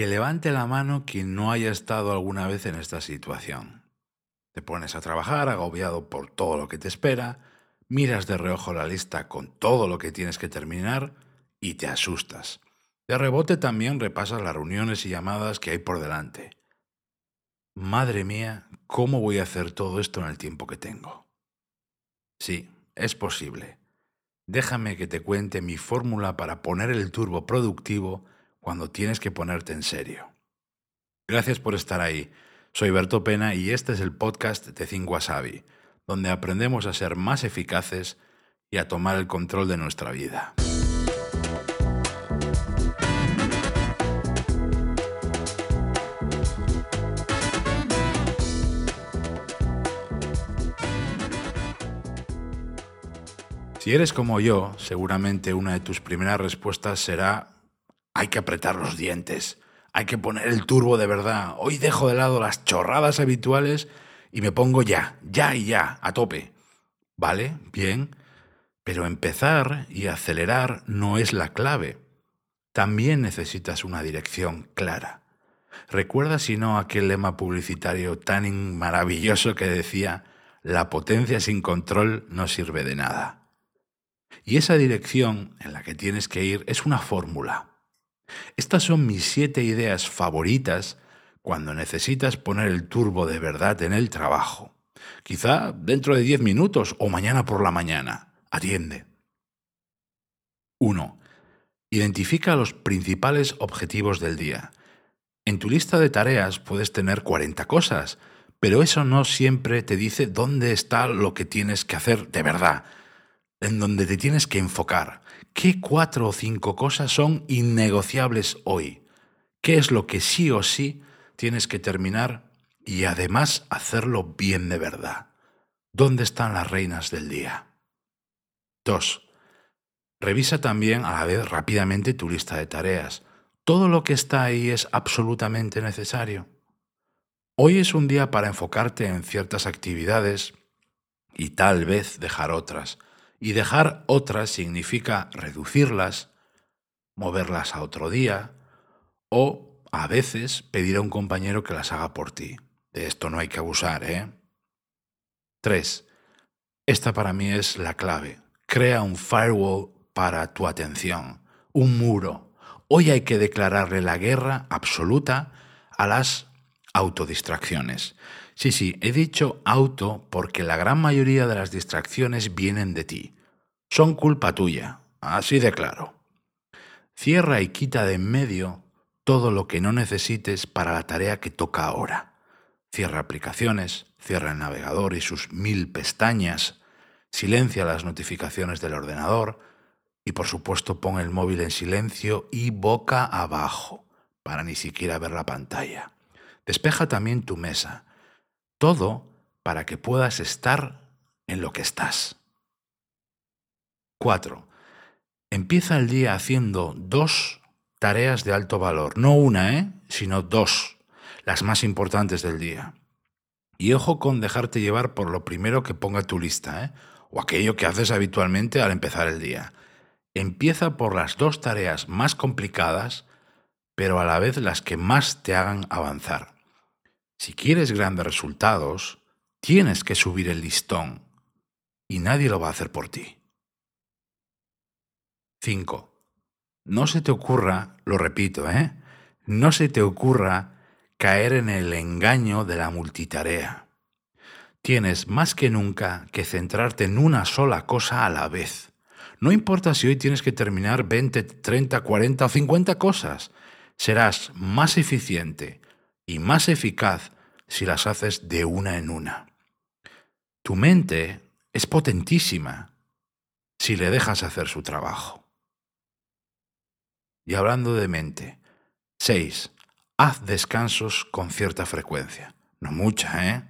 Que levante la mano quien no haya estado alguna vez en esta situación. Te pones a trabajar agobiado por todo lo que te espera, miras de reojo la lista con todo lo que tienes que terminar y te asustas. De rebote también repasas las reuniones y llamadas que hay por delante. Madre mía, ¿cómo voy a hacer todo esto en el tiempo que tengo? Sí, es posible. Déjame que te cuente mi fórmula para poner el turbo productivo cuando tienes que ponerte en serio. Gracias por estar ahí. Soy Berto Pena y este es el podcast de Think Wasabi, donde aprendemos a ser más eficaces y a tomar el control de nuestra vida. Si eres como yo, seguramente una de tus primeras respuestas será hay que apretar los dientes, hay que poner el turbo de verdad. Hoy dejo de lado las chorradas habituales y me pongo ya, ya y ya, a tope. ¿Vale? Bien. Pero empezar y acelerar no es la clave. También necesitas una dirección clara. Recuerda si no aquel lema publicitario tan maravilloso que decía, la potencia sin control no sirve de nada. Y esa dirección en la que tienes que ir es una fórmula. Estas son mis siete ideas favoritas cuando necesitas poner el turbo de verdad en el trabajo. Quizá dentro de diez minutos o mañana por la mañana. Atiende. 1. Identifica los principales objetivos del día. En tu lista de tareas puedes tener 40 cosas, pero eso no siempre te dice dónde está lo que tienes que hacer de verdad, en donde te tienes que enfocar. ¿Qué cuatro o cinco cosas son innegociables hoy? ¿Qué es lo que sí o sí tienes que terminar y además hacerlo bien de verdad? ¿Dónde están las reinas del día? 2. Revisa también a la vez rápidamente tu lista de tareas. ¿Todo lo que está ahí es absolutamente necesario? Hoy es un día para enfocarte en ciertas actividades y tal vez dejar otras y dejar otras significa reducirlas, moverlas a otro día o a veces pedir a un compañero que las haga por ti. De esto no hay que abusar, ¿eh? 3. Esta para mí es la clave. Crea un firewall para tu atención, un muro. Hoy hay que declararle la guerra absoluta a las autodistracciones. Sí, sí, he dicho auto porque la gran mayoría de las distracciones vienen de ti. Son culpa tuya, así de claro. Cierra y quita de en medio todo lo que no necesites para la tarea que toca ahora. Cierra aplicaciones, cierra el navegador y sus mil pestañas, silencia las notificaciones del ordenador y por supuesto pon el móvil en silencio y boca abajo para ni siquiera ver la pantalla. Despeja también tu mesa todo para que puedas estar en lo que estás. 4. Empieza el día haciendo dos tareas de alto valor. No una, ¿eh? sino dos, las más importantes del día. Y ojo con dejarte llevar por lo primero que ponga tu lista, ¿eh? o aquello que haces habitualmente al empezar el día. Empieza por las dos tareas más complicadas, pero a la vez las que más te hagan avanzar. Si quieres grandes resultados, tienes que subir el listón y nadie lo va a hacer por ti. 5. No se te ocurra, lo repito, ¿eh? No se te ocurra caer en el engaño de la multitarea. Tienes más que nunca que centrarte en una sola cosa a la vez. No importa si hoy tienes que terminar 20, 30, 40 o 50 cosas. Serás más eficiente y más eficaz si las haces de una en una. Tu mente es potentísima si le dejas hacer su trabajo. Y hablando de mente, 6. Haz descansos con cierta frecuencia. No mucha, ¿eh?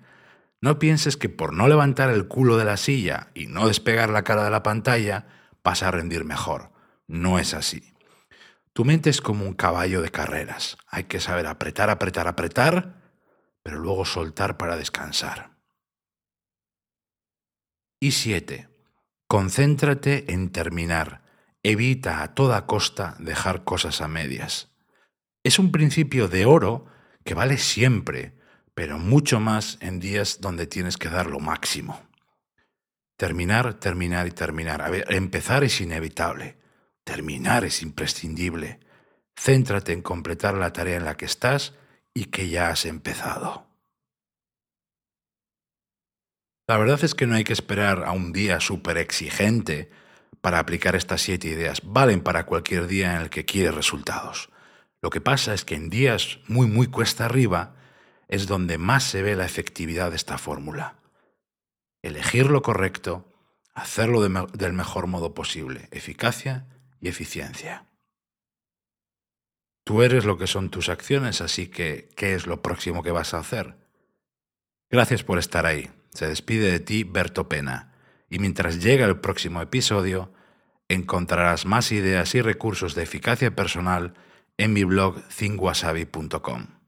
No pienses que por no levantar el culo de la silla y no despegar la cara de la pantalla vas a rendir mejor. No es así. Tu mente es como un caballo de carreras. Hay que saber apretar, apretar, apretar, pero luego soltar para descansar. Y siete, concéntrate en terminar. Evita a toda costa dejar cosas a medias. Es un principio de oro que vale siempre, pero mucho más en días donde tienes que dar lo máximo. Terminar, terminar y terminar. A ver, empezar es inevitable. Terminar es imprescindible. Céntrate en completar la tarea en la que estás y que ya has empezado. La verdad es que no hay que esperar a un día súper exigente para aplicar estas siete ideas. Valen para cualquier día en el que quieres resultados. Lo que pasa es que en días muy, muy cuesta arriba es donde más se ve la efectividad de esta fórmula. Elegir lo correcto, hacerlo del mejor modo posible, eficacia y eficiencia. Tú eres lo que son tus acciones, así que, ¿qué es lo próximo que vas a hacer? Gracias por estar ahí. Se despide de ti Berto Pena. Y mientras llega el próximo episodio, encontrarás más ideas y recursos de eficacia personal en mi blog thinkwasabi.com.